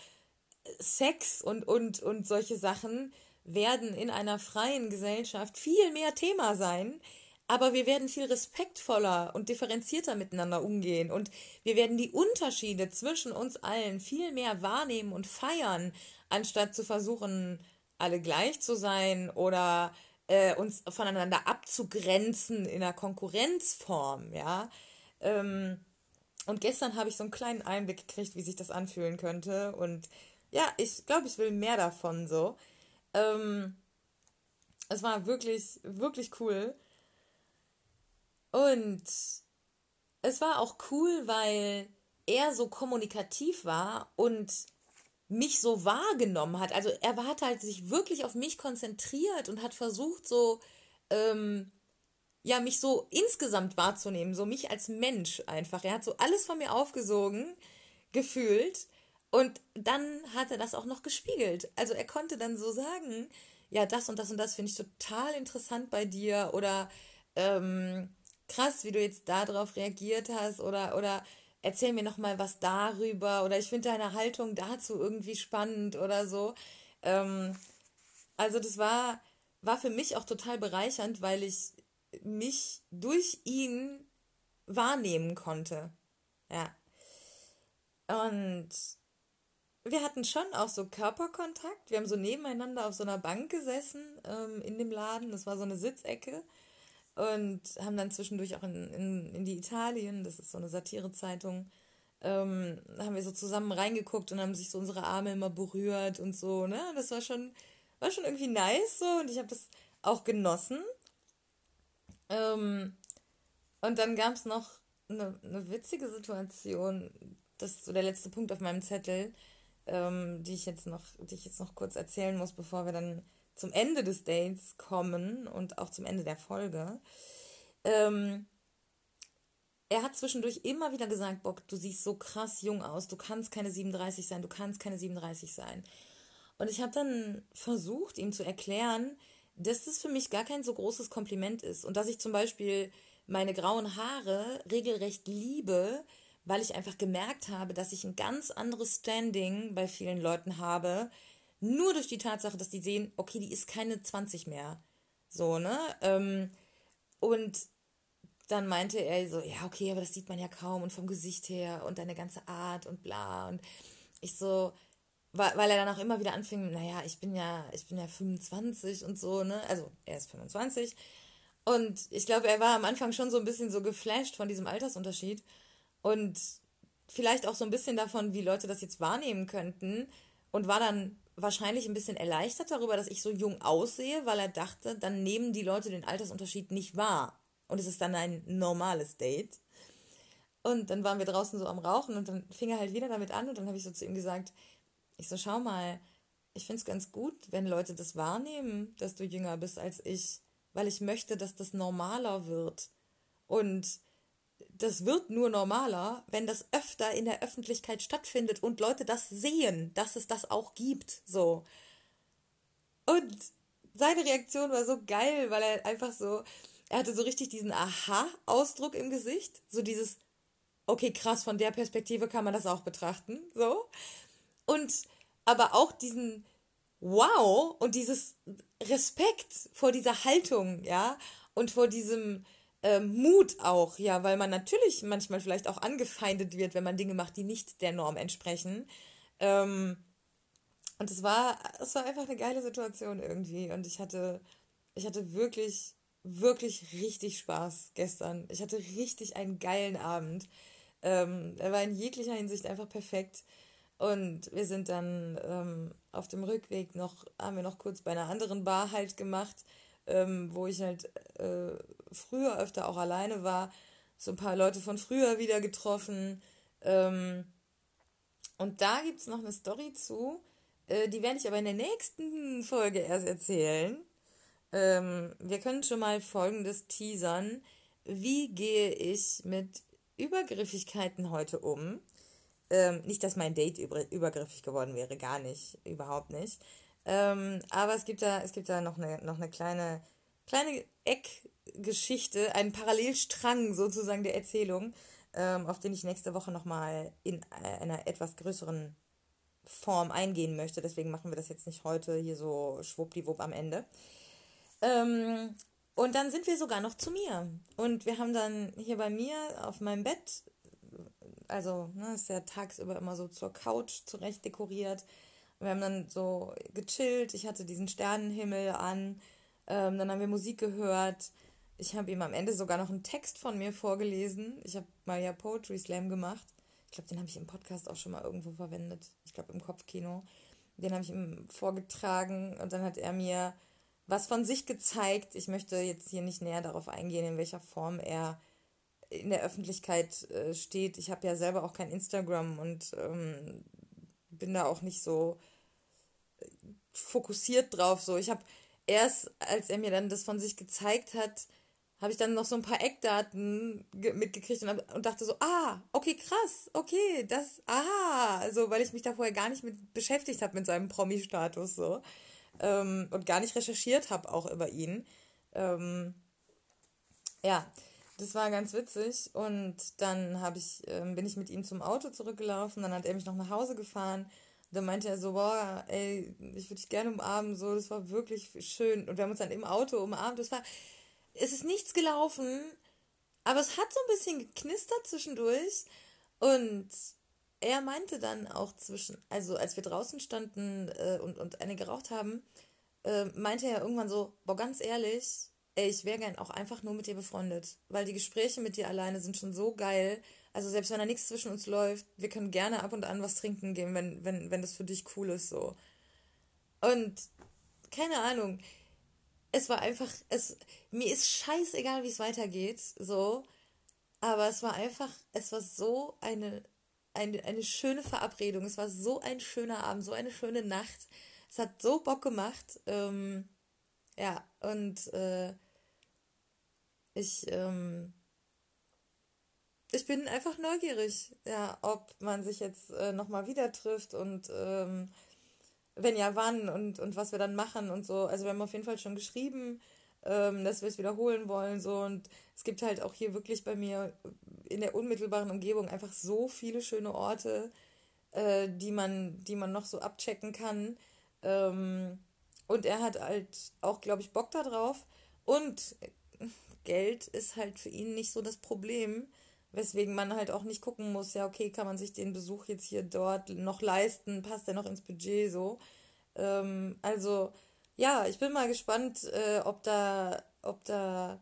Sex und, und, und solche Sachen werden in einer freien Gesellschaft viel mehr Thema sein, aber wir werden viel respektvoller und differenzierter miteinander umgehen und wir werden die Unterschiede zwischen uns allen viel mehr wahrnehmen und feiern, anstatt zu versuchen, alle gleich zu sein oder äh, uns voneinander abzugrenzen in einer Konkurrenzform, ja. Ähm, und gestern habe ich so einen kleinen Einblick gekriegt, wie sich das anfühlen könnte. Und ja, ich glaube, ich will mehr davon so. Ähm, es war wirklich, wirklich cool. Und es war auch cool, weil er so kommunikativ war und mich so wahrgenommen hat. Also er hat halt sich wirklich auf mich konzentriert und hat versucht, so, ähm, ja, mich so insgesamt wahrzunehmen, so mich als Mensch einfach. Er hat so alles von mir aufgesogen, gefühlt. Und dann hat er das auch noch gespiegelt. Also er konnte dann so sagen, ja, das und das und das finde ich total interessant bei dir oder ähm, krass, wie du jetzt darauf reagiert hast oder, oder erzähl mir nochmal was darüber oder ich finde deine Haltung dazu irgendwie spannend oder so. Ähm, also das war, war für mich auch total bereichernd, weil ich mich durch ihn wahrnehmen konnte. Ja. Und wir hatten schon auch so Körperkontakt. Wir haben so nebeneinander auf so einer Bank gesessen ähm, in dem Laden. Das war so eine Sitzecke und haben dann zwischendurch auch in, in, in die Italien, das ist so eine Satirezeitung, ähm, haben wir so zusammen reingeguckt und haben sich so unsere Arme immer berührt und so, ne? Das war schon, war schon irgendwie nice so und ich habe das auch genossen. Ähm, und dann gab es noch eine, eine witzige Situation, das ist so der letzte Punkt auf meinem Zettel, ähm, die ich jetzt noch, die ich jetzt noch kurz erzählen muss, bevor wir dann zum Ende des Dates kommen und auch zum Ende der Folge. Ähm, er hat zwischendurch immer wieder gesagt, Bock, du siehst so krass jung aus, du kannst keine 37 sein, du kannst keine 37 sein. Und ich habe dann versucht, ihm zu erklären, dass das für mich gar kein so großes Kompliment ist und dass ich zum Beispiel meine grauen Haare regelrecht liebe, weil ich einfach gemerkt habe, dass ich ein ganz anderes Standing bei vielen Leuten habe, nur durch die Tatsache, dass die sehen, okay, die ist keine 20 mehr. So, ne? Ähm, und dann meinte er so, ja, okay, aber das sieht man ja kaum und vom Gesicht her und deine ganze Art und bla. Und ich so, weil, weil er dann auch immer wieder anfing, naja, ich bin ja, ich bin ja 25 und so, ne? Also er ist 25. Und ich glaube, er war am Anfang schon so ein bisschen so geflasht von diesem Altersunterschied. Und vielleicht auch so ein bisschen davon, wie Leute das jetzt wahrnehmen könnten. Und war dann wahrscheinlich ein bisschen erleichtert darüber, dass ich so jung aussehe, weil er dachte, dann nehmen die Leute den Altersunterschied nicht wahr. Und es ist dann ein normales Date. Und dann waren wir draußen so am Rauchen und dann fing er halt wieder damit an und dann habe ich so zu ihm gesagt, ich so, schau mal, ich finde es ganz gut, wenn Leute das wahrnehmen, dass du jünger bist als ich, weil ich möchte, dass das normaler wird. Und das wird nur normaler, wenn das öfter in der Öffentlichkeit stattfindet und Leute das sehen, dass es das auch gibt. So. Und seine Reaktion war so geil, weil er einfach so, er hatte so richtig diesen Aha-Ausdruck im Gesicht. So dieses, okay, krass, von der Perspektive kann man das auch betrachten. So. Und aber auch diesen Wow und dieses Respekt vor dieser Haltung, ja, und vor diesem äh, Mut auch, ja, weil man natürlich manchmal vielleicht auch angefeindet wird, wenn man Dinge macht, die nicht der Norm entsprechen. Ähm, und es war, es war einfach eine geile Situation irgendwie. Und ich hatte, ich hatte wirklich wirklich richtig Spaß gestern. Ich hatte richtig einen geilen Abend. Ähm, er war in jeglicher Hinsicht einfach perfekt. Und wir sind dann ähm, auf dem Rückweg noch, haben wir noch kurz bei einer anderen Bar halt gemacht, ähm, wo ich halt äh, früher öfter auch alleine war. So ein paar Leute von früher wieder getroffen. Ähm, und da gibt es noch eine Story zu. Äh, die werde ich aber in der nächsten Folge erst erzählen. Ähm, wir können schon mal folgendes teasern. Wie gehe ich mit Übergriffigkeiten heute um? Ähm, nicht, dass mein Date über, übergriffig geworden wäre, gar nicht, überhaupt nicht. Ähm, aber es gibt da, es gibt da noch eine, noch eine kleine, kleine Eckgeschichte, einen Parallelstrang sozusagen der Erzählung, ähm, auf den ich nächste Woche nochmal in einer etwas größeren Form eingehen möchte. Deswegen machen wir das jetzt nicht heute hier so schwuppdiwupp am Ende. Ähm, und dann sind wir sogar noch zu mir. Und wir haben dann hier bei mir auf meinem Bett, also ne, ist ja tagsüber immer so zur Couch zurecht dekoriert. Wir haben dann so gechillt. Ich hatte diesen Sternenhimmel an. Ähm, dann haben wir Musik gehört. Ich habe ihm am Ende sogar noch einen Text von mir vorgelesen. Ich habe mal ja Poetry Slam gemacht. Ich glaube, den habe ich im Podcast auch schon mal irgendwo verwendet. Ich glaube, im Kopfkino. Den habe ich ihm vorgetragen und dann hat er mir was von sich gezeigt. Ich möchte jetzt hier nicht näher darauf eingehen, in welcher Form er in der Öffentlichkeit äh, steht. Ich habe ja selber auch kein Instagram und ähm, bin da auch nicht so fokussiert drauf. So, ich habe erst, als er mir dann das von sich gezeigt hat, habe ich dann noch so ein paar Eckdaten mitgekriegt und, und, dachte so, ah, okay, krass, okay, das, ah, also weil ich mich da vorher gar nicht mit beschäftigt habe mit seinem Promi-Status so ähm, und gar nicht recherchiert habe auch über ihn. Ähm, ja, das war ganz witzig und dann habe ich, ähm, bin ich mit ihm zum Auto zurückgelaufen, dann hat er mich noch nach Hause gefahren. Dann meinte er so, boah, ey, ich würde dich gerne umarmen, so, das war wirklich schön. Und wir haben uns dann im Auto umarmt. Das war, es ist nichts gelaufen, aber es hat so ein bisschen geknistert zwischendurch. Und er meinte dann auch zwischen, also als wir draußen standen äh, und, und eine geraucht haben, äh, meinte er irgendwann so, boah, ganz ehrlich, ey, ich wäre gern auch einfach nur mit dir befreundet, weil die Gespräche mit dir alleine sind schon so geil. Also selbst wenn da nichts zwischen uns läuft, wir können gerne ab und an was trinken gehen, wenn, wenn, wenn das für dich cool ist, so. Und keine Ahnung, es war einfach, es, mir ist scheißegal, wie es weitergeht, so. Aber es war einfach, es war so eine eine, eine schöne Verabredung. Es war so ein schöner Abend, so eine schöne Nacht. Es hat so Bock gemacht. Ähm, ja, und äh, ich, ähm, ich bin einfach neugierig, ja, ob man sich jetzt äh, nochmal wieder trifft und ähm, wenn ja, wann und, und was wir dann machen und so. Also wir haben auf jeden Fall schon geschrieben, ähm, dass wir es wiederholen wollen. So und es gibt halt auch hier wirklich bei mir in der unmittelbaren Umgebung einfach so viele schöne Orte, äh, die man, die man noch so abchecken kann. Ähm, und er hat halt auch, glaube ich, Bock darauf. Und Geld ist halt für ihn nicht so das Problem, weswegen man halt auch nicht gucken muss, ja, okay, kann man sich den Besuch jetzt hier dort noch leisten, passt der noch ins Budget so. Ähm, also, ja, ich bin mal gespannt, äh, ob da, ob da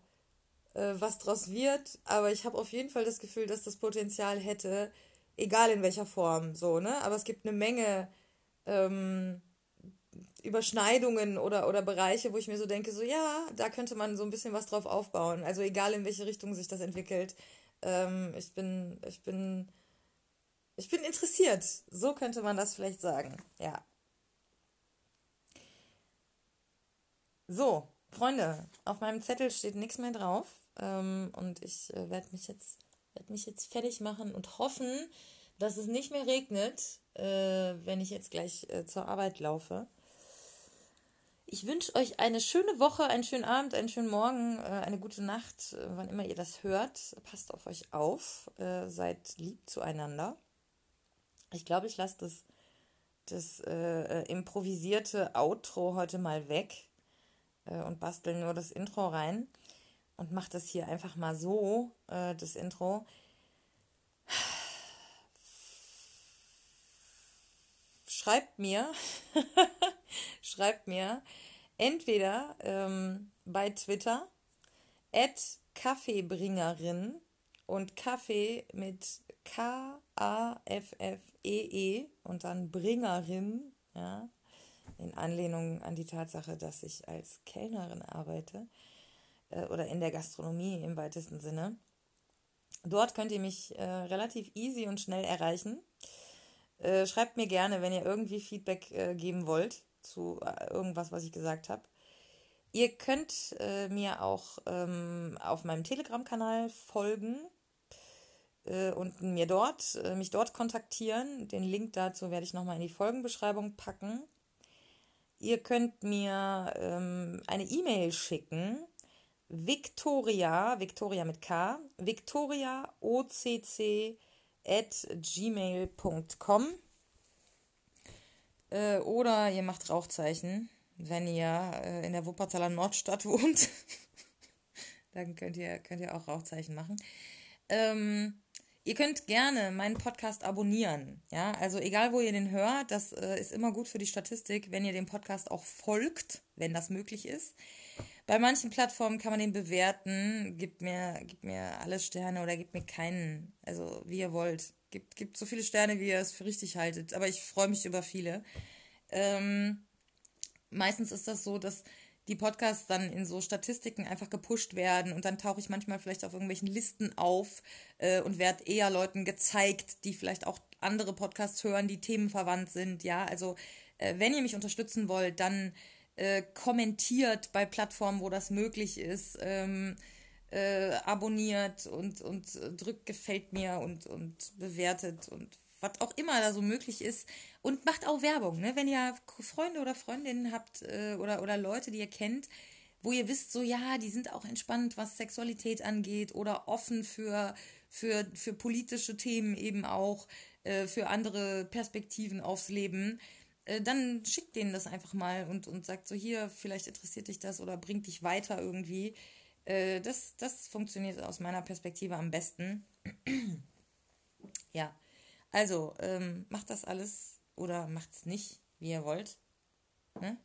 äh, was draus wird, aber ich habe auf jeden Fall das Gefühl, dass das Potenzial hätte, egal in welcher Form, so, ne? Aber es gibt eine Menge ähm, Überschneidungen oder, oder Bereiche, wo ich mir so denke, so ja, da könnte man so ein bisschen was drauf aufbauen. Also egal in welche Richtung sich das entwickelt. Ähm, ich bin, ich bin, ich bin interessiert. So könnte man das vielleicht sagen. Ja. So, Freunde, auf meinem Zettel steht nichts mehr drauf. Ähm, und ich äh, werde mich jetzt werde mich jetzt fertig machen und hoffen, dass es nicht mehr regnet, äh, wenn ich jetzt gleich äh, zur Arbeit laufe. Ich wünsche euch eine schöne Woche, einen schönen Abend, einen schönen Morgen, äh, eine gute Nacht, äh, wann immer ihr das hört. Passt auf euch auf, äh, seid lieb zueinander. Ich glaube, ich lasse das, das äh, improvisierte Outro heute mal weg und bastel nur das Intro rein und mache das hier einfach mal so, das Intro. Schreibt mir, schreibt mir entweder ähm, bei Twitter at Kaffeebringerin und Kaffee mit K-A-F-F-E-E -E und dann Bringerin, ja, in Anlehnung an die Tatsache, dass ich als Kellnerin arbeite äh, oder in der Gastronomie im weitesten Sinne. Dort könnt ihr mich äh, relativ easy und schnell erreichen. Äh, schreibt mir gerne, wenn ihr irgendwie Feedback äh, geben wollt zu äh, irgendwas, was ich gesagt habe. Ihr könnt äh, mir auch ähm, auf meinem Telegram-Kanal folgen äh, und mir dort, äh, mich dort kontaktieren. Den Link dazu werde ich nochmal in die Folgenbeschreibung packen. Ihr könnt mir ähm, eine E-Mail schicken. Victoria, Victoria mit K, Victoria OCC at gmail.com. Äh, oder ihr macht Rauchzeichen, wenn ihr äh, in der Wuppertaler Nordstadt wohnt. Dann könnt ihr, könnt ihr auch Rauchzeichen machen. Ähm, ihr könnt gerne meinen Podcast abonnieren. Ja, also egal wo ihr den hört, das äh, ist immer gut für die Statistik, wenn ihr dem Podcast auch folgt, wenn das möglich ist. Bei manchen Plattformen kann man den bewerten. Gibt mir, gibt mir alle Sterne oder gibt mir keinen. Also wie ihr wollt. Gibt, gibt so viele Sterne, wie ihr es für richtig haltet. Aber ich freue mich über viele. Ähm, meistens ist das so, dass die Podcasts dann in so Statistiken einfach gepusht werden und dann tauche ich manchmal vielleicht auf irgendwelchen Listen auf äh, und werde eher Leuten gezeigt, die vielleicht auch andere Podcasts hören, die themenverwandt sind. Ja, also äh, wenn ihr mich unterstützen wollt, dann äh, kommentiert bei Plattformen, wo das möglich ist, ähm, äh, abonniert und, und drückt gefällt mir und, und bewertet und was auch immer da so möglich ist und macht auch Werbung, ne? Wenn ihr Freunde oder Freundinnen habt äh, oder, oder Leute, die ihr kennt, wo ihr wisst, so ja, die sind auch entspannt, was Sexualität angeht oder offen für, für, für politische Themen eben auch, äh, für andere Perspektiven aufs Leben äh, dann schickt denen das einfach mal und, und sagt so, hier, vielleicht interessiert dich das oder bringt dich weiter irgendwie. Äh, das, das funktioniert aus meiner Perspektive am besten. ja, also ähm, macht das alles oder macht es nicht, wie ihr wollt. Ne?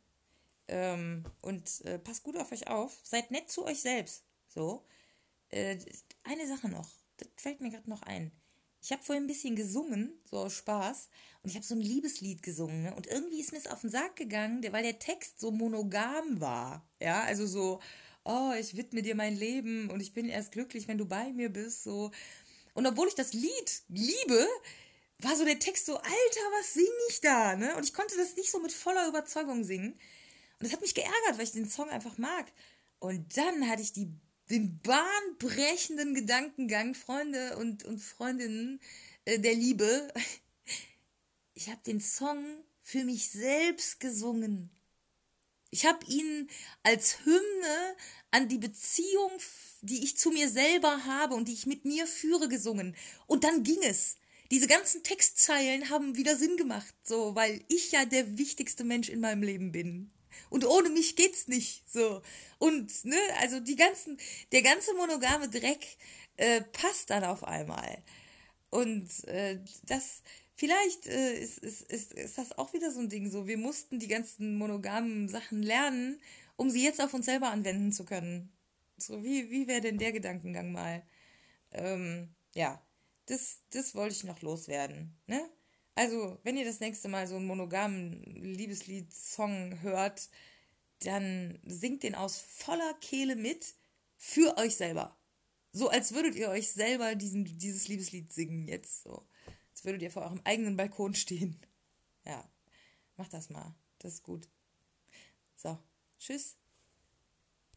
Ähm, und äh, passt gut auf euch auf. Seid nett zu euch selbst. So. Äh, eine Sache noch. Das fällt mir gerade noch ein. Ich habe vorhin ein bisschen gesungen, so aus Spaß. Und ich habe so ein Liebeslied gesungen. Ne? Und irgendwie ist mir es auf den Sack gegangen, weil der Text so monogam war. Ja, also so, oh, ich widme dir mein Leben und ich bin erst glücklich, wenn du bei mir bist. So. Und obwohl ich das Lied liebe, war so der Text so, Alter, was singe ich da? Ne? Und ich konnte das nicht so mit voller Überzeugung singen. Und das hat mich geärgert, weil ich den Song einfach mag. Und dann hatte ich die den bahnbrechenden Gedankengang, Freunde und, und Freundinnen äh, der Liebe. Ich habe den Song für mich selbst gesungen. Ich habe ihn als Hymne an die Beziehung, die ich zu mir selber habe und die ich mit mir führe, gesungen. Und dann ging es. Diese ganzen Textzeilen haben wieder Sinn gemacht, so, weil ich ja der wichtigste Mensch in meinem Leben bin. Und ohne mich geht's nicht, so. Und, ne, also die ganzen, der ganze monogame Dreck äh, passt dann auf einmal. Und äh, das, vielleicht äh, ist, ist, ist, ist das auch wieder so ein Ding, so, wir mussten die ganzen monogamen Sachen lernen, um sie jetzt auf uns selber anwenden zu können. So, wie, wie wäre denn der Gedankengang mal? Ähm, ja, das, das wollte ich noch loswerden, ne? Also, wenn ihr das nächste Mal so einen monogamen Liebeslied-Song hört, dann singt den aus voller Kehle mit für euch selber. So als würdet ihr euch selber diesen, dieses Liebeslied singen jetzt so. Würdet ihr vor eurem eigenen Balkon stehen. Ja, macht das mal. Das ist gut. So, tschüss.